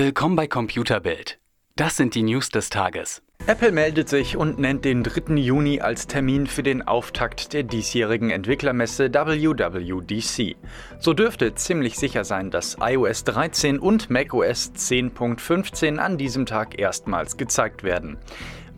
Willkommen bei Computerbild. Das sind die News des Tages. Apple meldet sich und nennt den 3. Juni als Termin für den Auftakt der diesjährigen Entwicklermesse WWDC. So dürfte ziemlich sicher sein, dass iOS 13 und macOS 10.15 an diesem Tag erstmals gezeigt werden.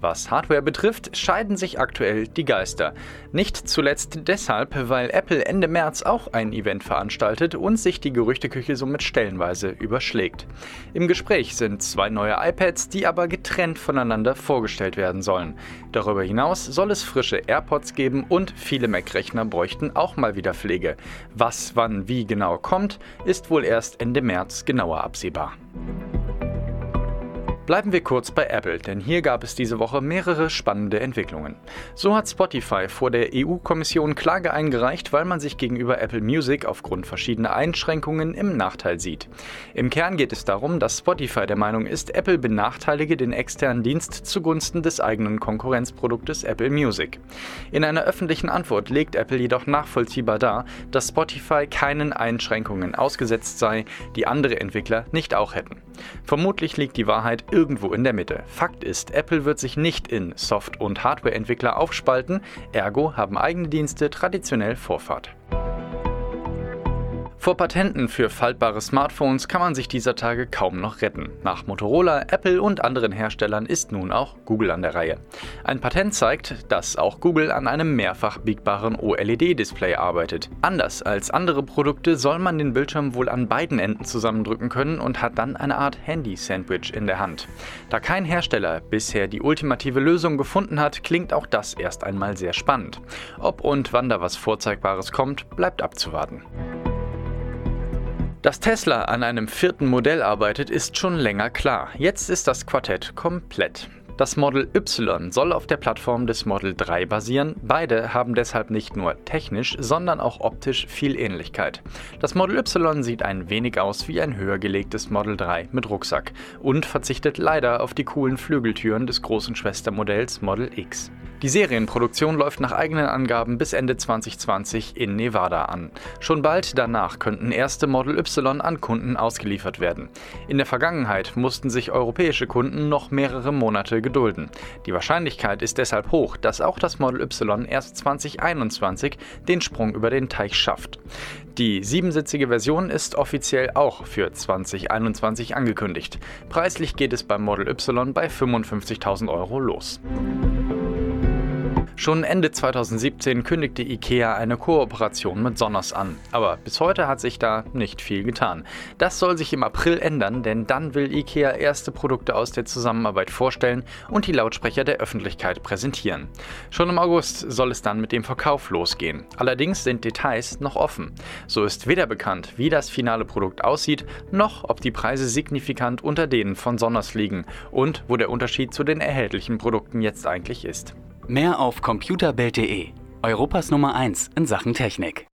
Was Hardware betrifft, scheiden sich aktuell die Geister. Nicht zuletzt deshalb, weil Apple Ende März auch ein Event veranstaltet und sich die Gerüchteküche somit stellenweise überschlägt. Im Gespräch sind zwei neue iPads, die aber getrennt voneinander vorgestellt werden sollen. Darüber hinaus soll es frische AirPods geben und viele Mac-Rechner bräuchten auch mal wieder Pflege. Was wann wie genau kommt, ist wohl erst Ende März genauer absehbar. Bleiben wir kurz bei Apple, denn hier gab es diese Woche mehrere spannende Entwicklungen. So hat Spotify vor der EU-Kommission Klage eingereicht, weil man sich gegenüber Apple Music aufgrund verschiedener Einschränkungen im Nachteil sieht. Im Kern geht es darum, dass Spotify der Meinung ist, Apple benachteilige den externen Dienst zugunsten des eigenen Konkurrenzproduktes Apple Music. In einer öffentlichen Antwort legt Apple jedoch nachvollziehbar dar, dass Spotify keinen Einschränkungen ausgesetzt sei, die andere Entwickler nicht auch hätten. Vermutlich liegt die Wahrheit irgendwo in der Mitte. Fakt ist, Apple wird sich nicht in Soft- und Hardware-Entwickler aufspalten, ergo haben eigene Dienste traditionell Vorfahrt. Vor Patenten für faltbare Smartphones kann man sich dieser Tage kaum noch retten. Nach Motorola, Apple und anderen Herstellern ist nun auch Google an der Reihe. Ein Patent zeigt, dass auch Google an einem mehrfach biegbaren OLED-Display arbeitet. Anders als andere Produkte soll man den Bildschirm wohl an beiden Enden zusammendrücken können und hat dann eine Art Handy-Sandwich in der Hand. Da kein Hersteller bisher die ultimative Lösung gefunden hat, klingt auch das erst einmal sehr spannend. Ob und wann da was Vorzeigbares kommt, bleibt abzuwarten. Dass Tesla an einem vierten Modell arbeitet, ist schon länger klar. Jetzt ist das Quartett komplett. Das Model Y soll auf der Plattform des Model 3 basieren. Beide haben deshalb nicht nur technisch, sondern auch optisch viel Ähnlichkeit. Das Model Y sieht ein wenig aus wie ein höher gelegtes Model 3 mit Rucksack und verzichtet leider auf die coolen Flügeltüren des großen Schwestermodells Model X. Die Serienproduktion läuft nach eigenen Angaben bis Ende 2020 in Nevada an. Schon bald danach könnten erste Model Y an Kunden ausgeliefert werden. In der Vergangenheit mussten sich europäische Kunden noch mehrere Monate gedulden. Die Wahrscheinlichkeit ist deshalb hoch, dass auch das Model Y erst 2021 den Sprung über den Teich schafft. Die siebensitzige Version ist offiziell auch für 2021 angekündigt. Preislich geht es beim Model Y bei 55.000 Euro los. Schon Ende 2017 kündigte IKEA eine Kooperation mit Sonos an, aber bis heute hat sich da nicht viel getan. Das soll sich im April ändern, denn dann will IKEA erste Produkte aus der Zusammenarbeit vorstellen und die Lautsprecher der Öffentlichkeit präsentieren. Schon im August soll es dann mit dem Verkauf losgehen. Allerdings sind Details noch offen. So ist weder bekannt, wie das finale Produkt aussieht, noch ob die Preise signifikant unter denen von Sonos liegen und wo der Unterschied zu den erhältlichen Produkten jetzt eigentlich ist. Mehr auf computerbild.de, Europas Nummer 1 in Sachen Technik.